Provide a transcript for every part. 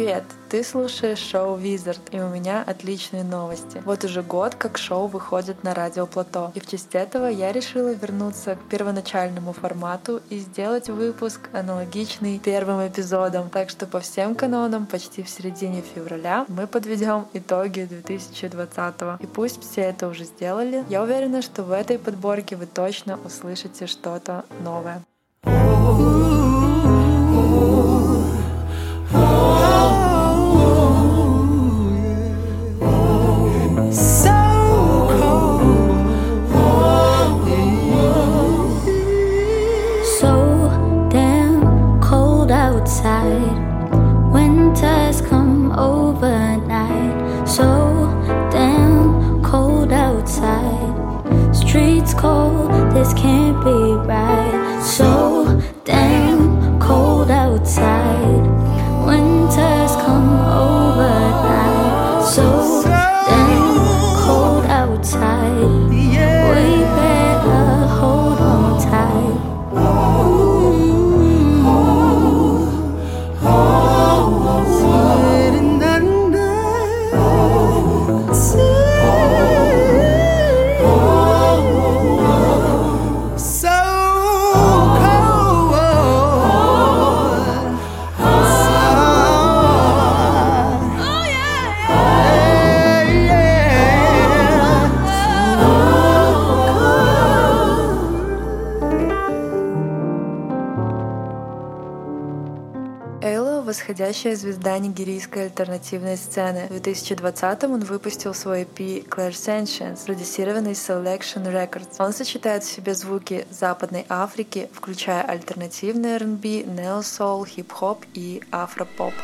Привет! Ты слушаешь шоу Визард, и у меня отличные новости. Вот уже год, как шоу выходит на радио Плато, и в честь этого я решила вернуться к первоначальному формату и сделать выпуск аналогичный первым эпизодам. Так что по всем канонам почти в середине февраля мы подведем итоги 2020 И пусть все это уже сделали, я уверена, что в этой подборке вы точно услышите что-то новое. can't восходящая звезда нигерийской альтернативной сцены. В 2020-м он выпустил свой EP Claire Sentience, продюсированный Selection Records. Он сочетает в себе звуки Западной Африки, включая альтернативный R&B, нео-соул, хип-хоп и афро-поп.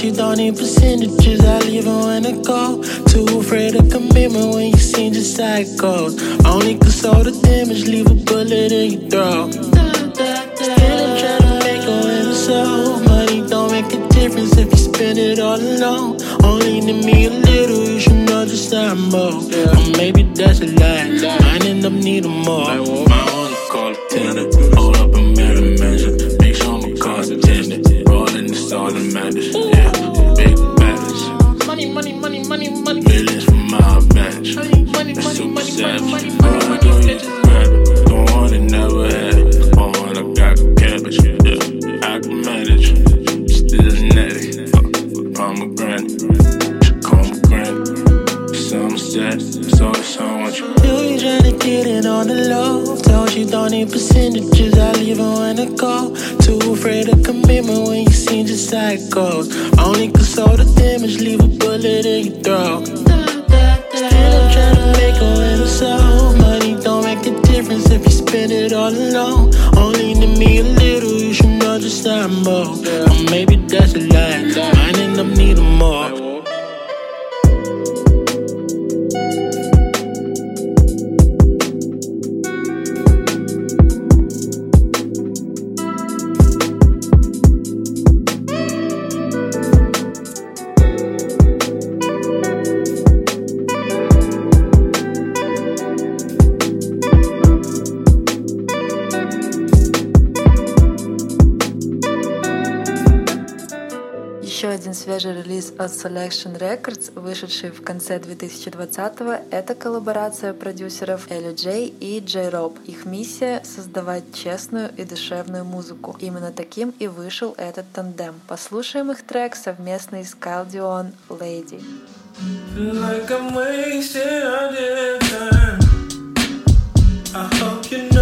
She don't need percentages, I leave her when I go. Too afraid of commitment when you seen just psychos. Only console the damage, leave a bullet in your throat. Still, I'm trying to make a little so. Money don't make a difference if you spend it all alone. Only need me a little, you should know just how I'm old. Or maybe that's a lie. I end up needing more. Mind. От Selection Records, вышедший в конце 2020-го, это коллаборация продюсеров Элли Джей и Джей Роб. Их миссия — создавать честную и душевную музыку. Именно таким и вышел этот тандем. Послушаем их трек совместный с Дион «Lady». Like I'm wasting time. I hope you know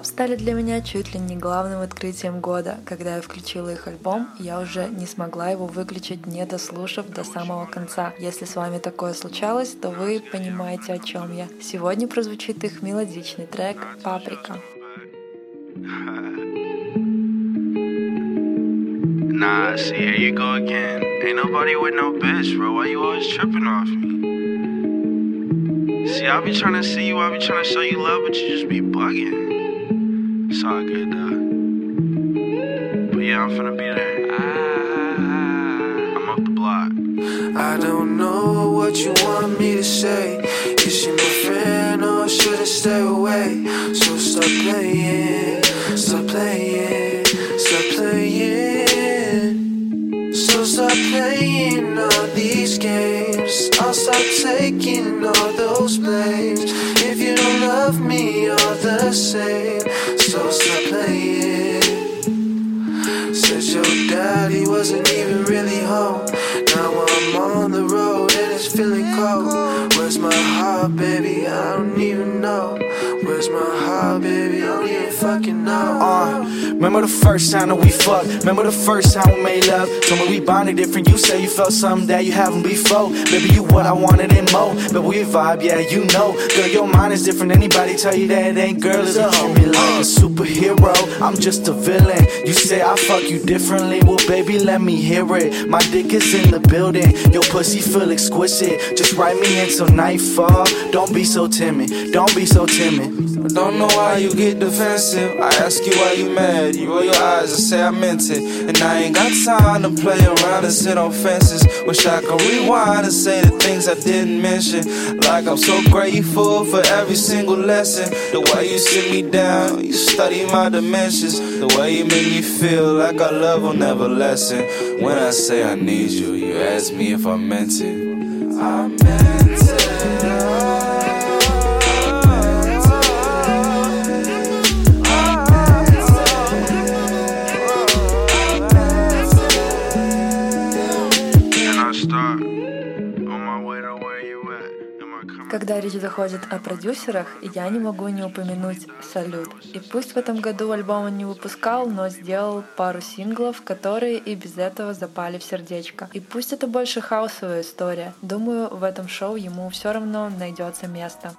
Club стали для меня чуть ли не главным открытием года. Когда я включила их альбом, я уже не смогла его выключить, не дослушав до самого конца. Если с вами такое случалось, то вы понимаете, о чем я. Сегодня прозвучит их мелодичный трек «Паприка». Nah, see, here you go again. Ain't nobody with no bitch, bro. Why you always tripping off me? See, I be trying to see you, I be trying to show you love, but you just be bugging. It's all good, though. But yeah, I'm finna be there. I'm up the block. I don't know what you want me to say. Is she my friend or should I stay away? So stop playing, stop playing, stop playing. So stop playing all these games. I'll stop taking all those blames. If you don't love me all the same, stop playing. Said your daddy wasn't even really home. Now I'm on the road and it's feeling cold. Where's my heart, baby? I don't even know. Where's my heart, baby? I don't even fucking know. Uh, remember the first time that we fucked? Remember the first time we made love? Told me we bonded different. You say you felt something that you haven't before. Baby, you what I wanted and more. But we vibe, yeah, you know. Girl, your mind is different. Anybody tell you that it ain't girl is a me like a superhero. I'm just a villain. You say I fuck you differently. Well, baby, let me hear it. My dick is in the building. Your pussy feel exquisite. Just write me until nightfall. Don't be so timid. Don't be so timid. I don't know why you get defensive. I ask you why you mad. You roll your eyes and say I meant it. And I ain't got time to play around and sit on fences. Wish I could rewind and say the things I didn't mention. Like I'm so grateful for every single lesson. The way you sit me down, you study my dimensions. The way you make me feel like our love will never lessen. When I say I need you, you ask me if I meant it. I meant it. Когда речь заходит о продюсерах, я не могу не упомянуть Салют. И пусть в этом году альбом он не выпускал, но сделал пару синглов, которые и без этого запали в сердечко. И пусть это больше хаосовая история, думаю, в этом шоу ему все равно найдется место.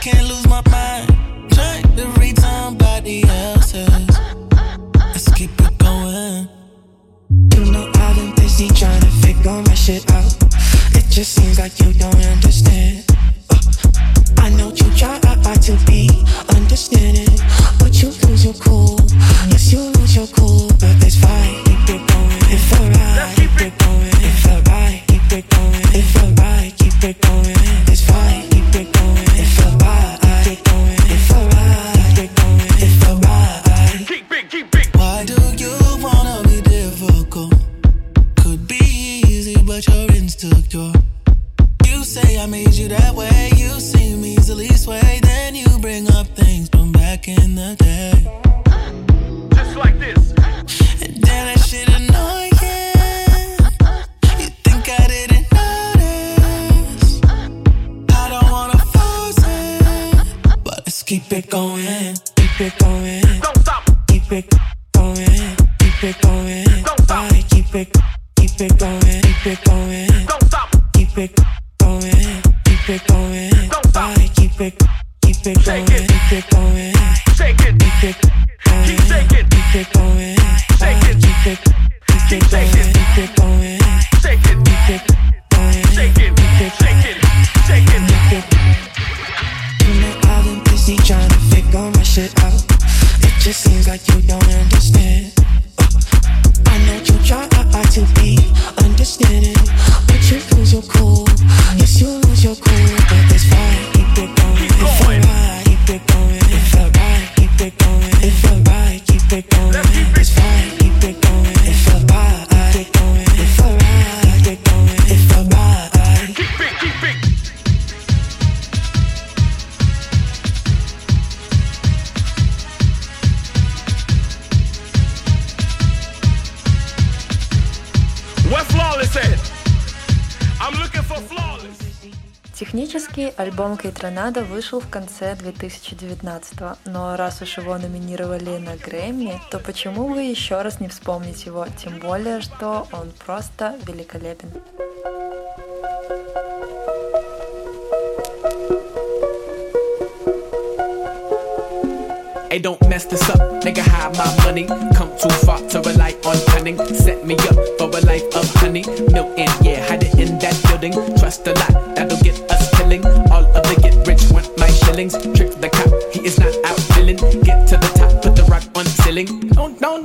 Can't lose my mind. «Торнадо» вышел в конце 2019 но раз уж его номинировали на Грэмми, то почему бы еще раз не вспомнить его, тем более, что он просто великолепен. Hey, don't mess this up, nigga. Hide my money. Come too far to rely on cunning. Set me up for a life of honey. Milk in, yeah, hide it in that building. Trust a lot, that'll get us killing. feelings. Trick the cop, he is not out feeling. Get to the top, put the rock on the ceiling. Oh, no,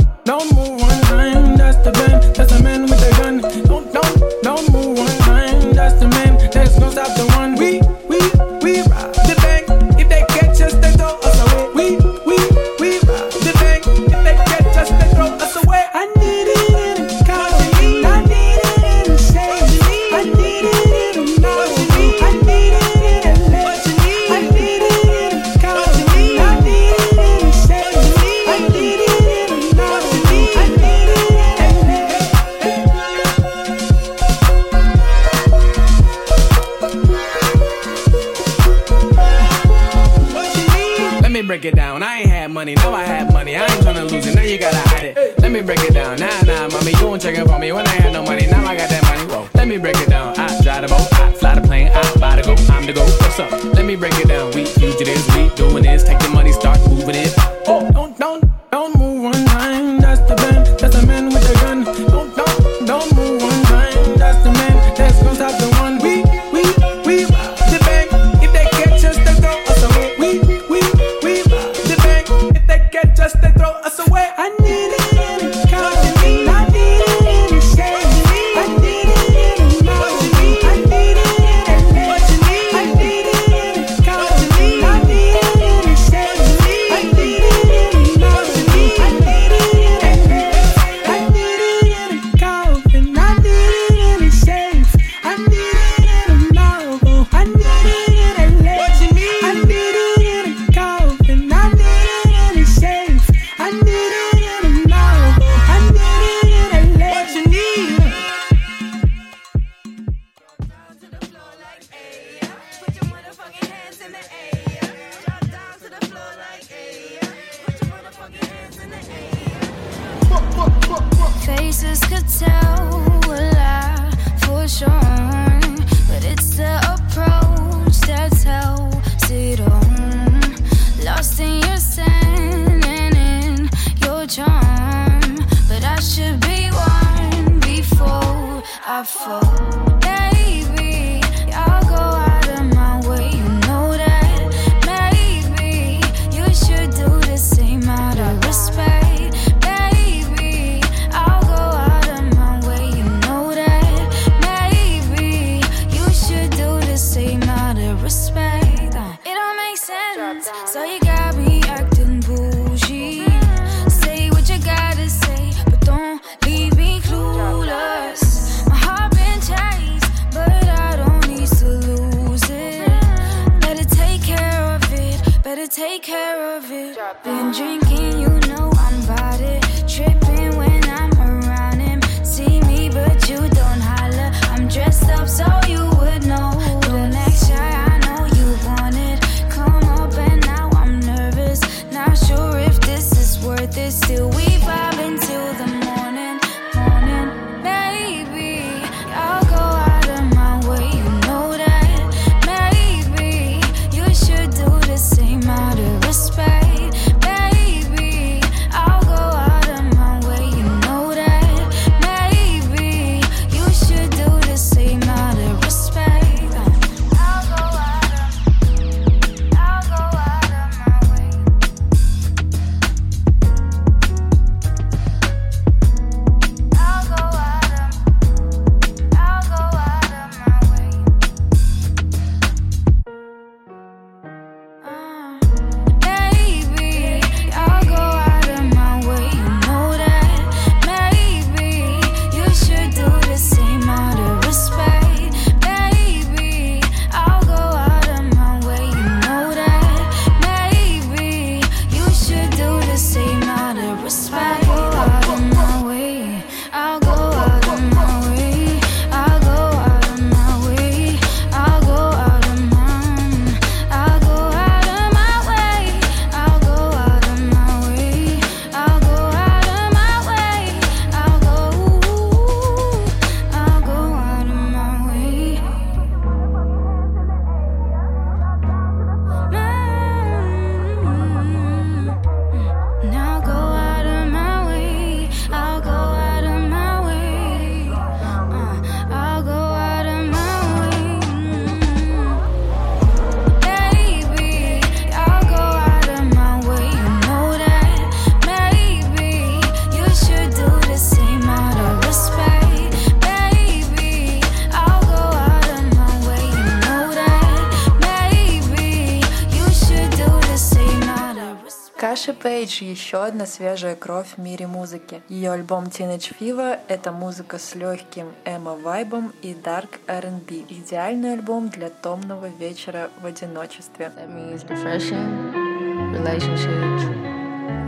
Саша Пейдж – еще одна свежая кровь в мире музыки. Ее альбом Teenage Fever – это музыка с легким эмо-вайбом и dark R&B. Идеальный альбом для томного вечера в одиночестве.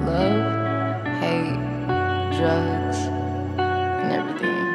Love, hate, drugs, and everything.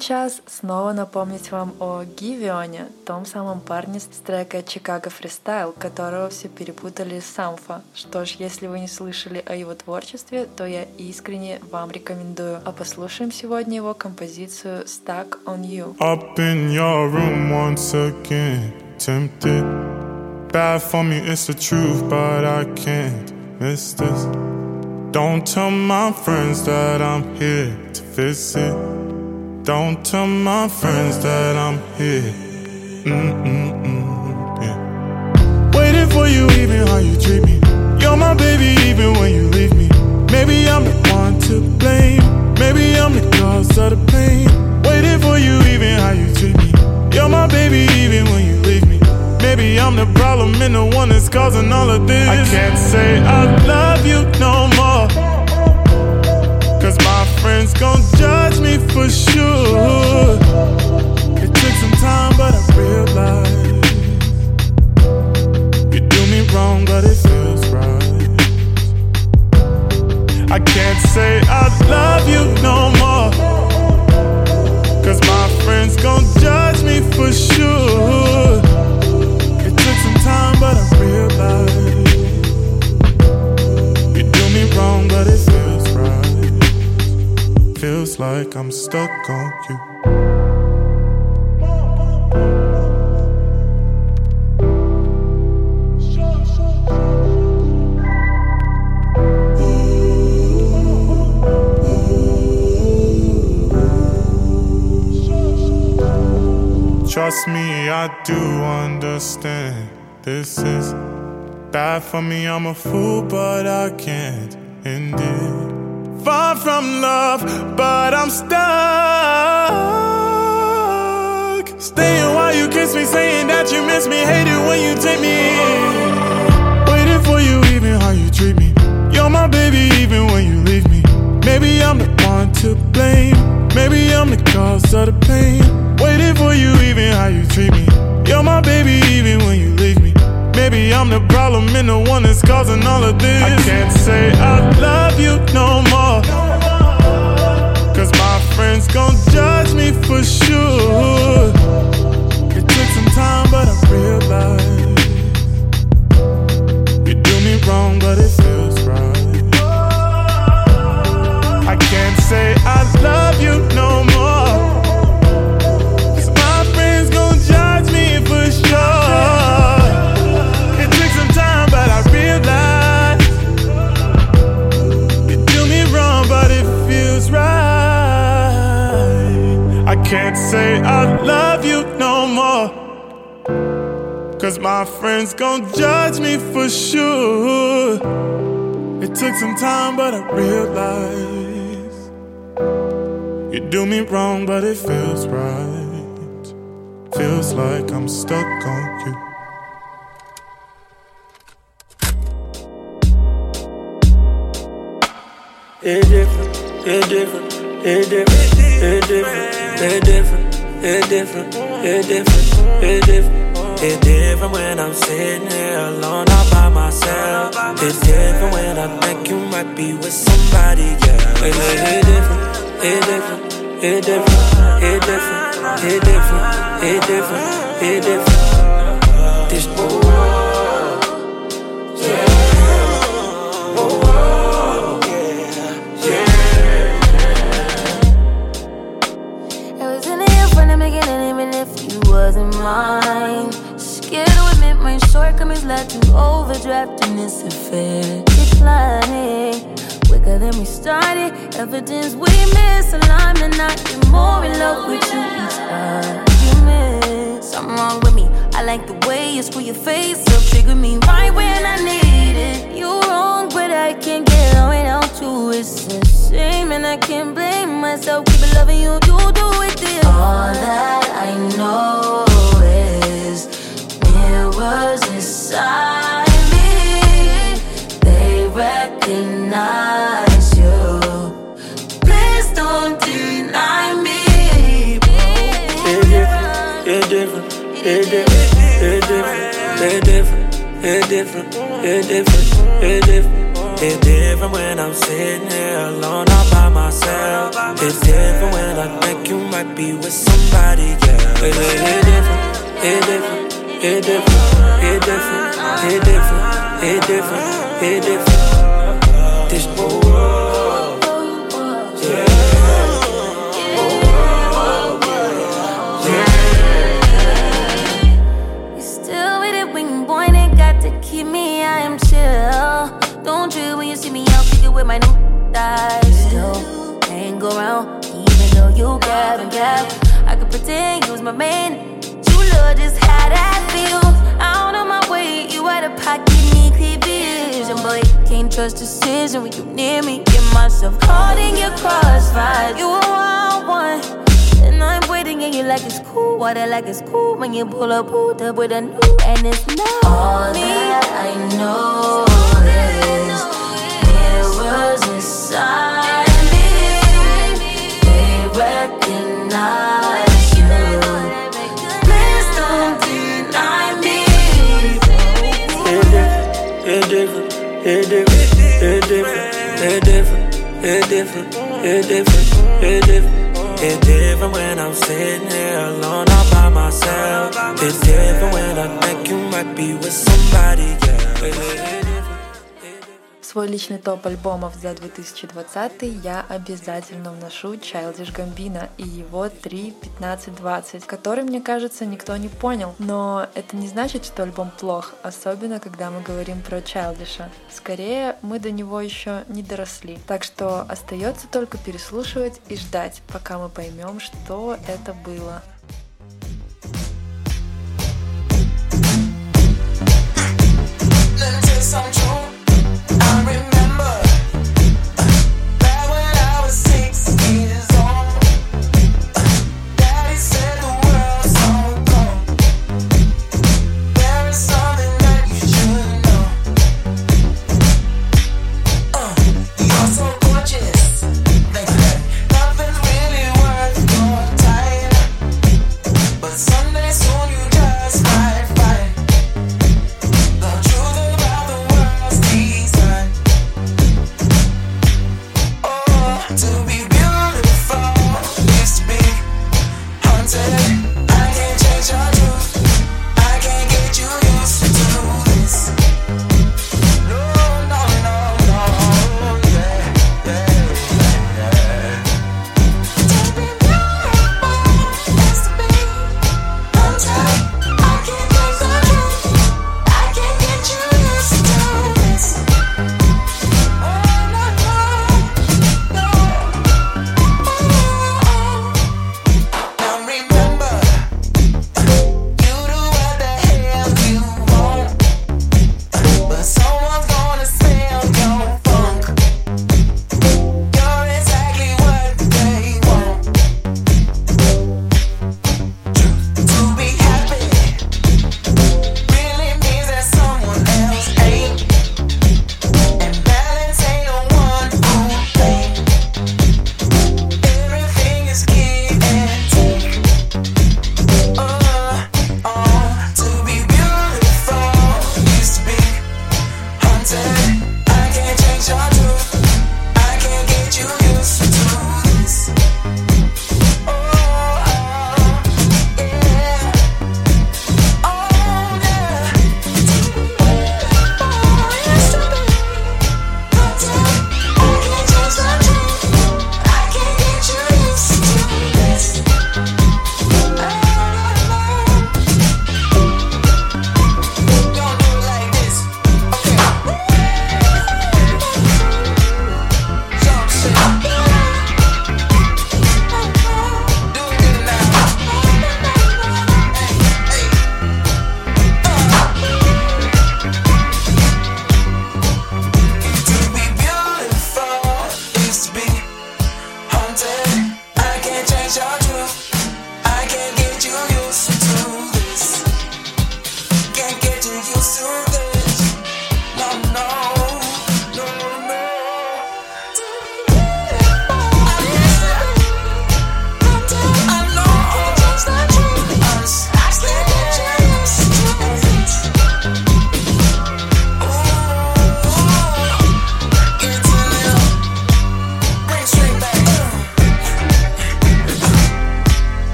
Настал мой час снова напомнить вам о Гивионе, том самом парне с трека «Чикаго Фристайл», которого все перепутали с Самфа. Что ж, если вы не слышали о его творчестве, то я искренне вам рекомендую. А послушаем сегодня его композицию «Stuck on You». Up in your room once again, tempted. Bad for me, it's the truth, but I can't miss this. Don't tell my friends that I'm here to visit. Don't tell my friends that I'm here. Mm-mm-mm, yeah. Waiting for you, even how you treat me. You're my baby, even when you leave me. Maybe I'm the one to blame. Maybe I'm the cause of the pain. Waiting for you, even how you treat me. You're my baby, even when you leave me. Maybe I'm the problem and the one that's causing all of this. I can't say I love you no more. Friends gon' judge me for sure. It took some time, but I realized you do me wrong, but it feels right. I can't say I love you no more. Cause my friends gon' judge me for sure. It took some time, but I realized you do me wrong, but it feels. Feels like I'm stuck on you. Trust me, I do understand. This is bad for me, I'm a fool, but I can't end it. Far from love, but I'm stuck. Staying while you kiss me, saying that you miss me, hate it when you take me in. Waiting for you, even how you treat me. You're my baby, even when you leave me. Maybe I'm the one to blame. Maybe I'm the cause of the pain. Waiting for you, even how you treat me. You're my baby, even when you leave. Maybe I'm the problem and the one that's causing all of this. I can't say I love you no more. Cause my friends gon' judge me for sure. It took some time, but I realized you do me wrong, but it feels right. I can't say I love you no more. Say I love you no more. Cause my friends gon' judge me for sure. It took some time, but I realized you do me wrong, but it feels right. Feels like I'm stuck on you. It different, it different, it different, it different, it different, it different, it different, it different. It's different when I'm sitting here alone all by myself. It's different when I think you might be with somebody, yeah. It, it, it different, it different, it different, it different, it different, it different, it different. This mine. Scared to admit my shortcomings led to overdraft in this affair. Declining quicker than we started. Evidence we misalignment. I get more in love with you each argument. Something wrong with me. I like the way you screw your face up, trigger me right when I need it. You wrong, but I can't get on without you. It's a shame, and I can't blame myself. Keep loving you, you do it this. All that I know mirrors inside me. They recognize you. Please don't deny me. It different, it different, it different, it different, it different, it different, it different. It's different when I'm sitting here alone all by myself. It's different when I think you might be with somebody, yeah. It, it, it different, it different, it different, it different, it different, it different, it different. This You still with it you point it, got to keep me, I am chill. Don't trip when you see me out, kick it with my new thighs. Still hang around, even though you gab and gab. I could pretend you was my man. You love just that feel. Out of my way, you out of pocket, need clear vision. Boy, can't trust decision when you near me. Get myself caught in your crossfire. You a wild one. And I'm waiting and you like it's cool. Water like it's cool when you pull up, pulled up with a new and it's not all me. that I know is mirrors inside me. They recognize It different, It's different, It's different, It's different, It's different, It's different, it different. It's different when I'm sitting here alone all by myself. It's different when I think you might be with somebody, yeah. свой личный топ альбомов за 2020 я обязательно вношу Childish Gambino и его 3 15 20, который, мне кажется, никто не понял. Но это не значит, что альбом плох, особенно когда мы говорим про Childish. Скорее, мы до него еще не доросли. Так что остается только переслушивать и ждать, пока мы поймем, что это было. some joy. to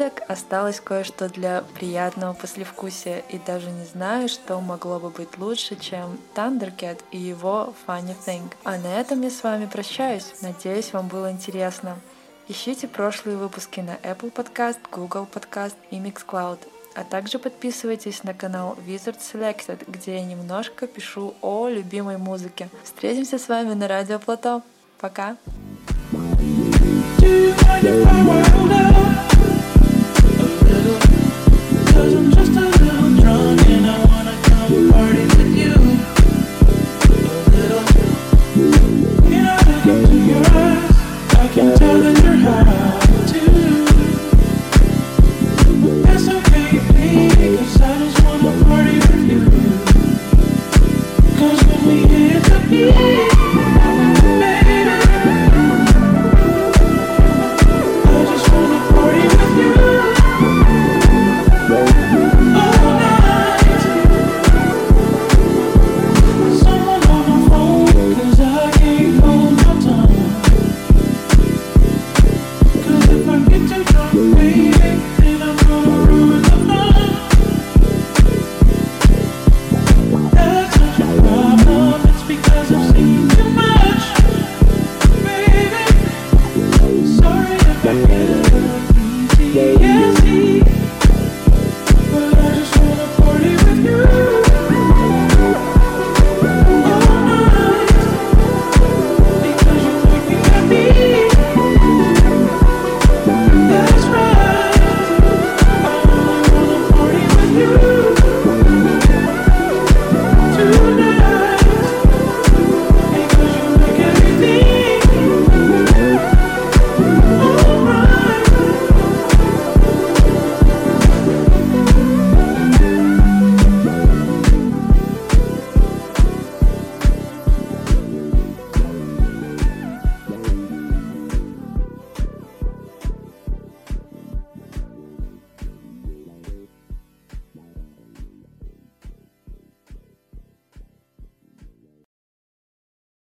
напоследок осталось кое-что для приятного послевкусия, и даже не знаю, что могло бы быть лучше, чем Thundercat и его Funny Thing. А на этом я с вами прощаюсь. Надеюсь, вам было интересно. Ищите прошлые выпуски на Apple Podcast, Google Podcast и Mixcloud. А также подписывайтесь на канал Wizard Selected, где я немножко пишу о любимой музыке. Встретимся с вами на Радио Плато. Пока! Do you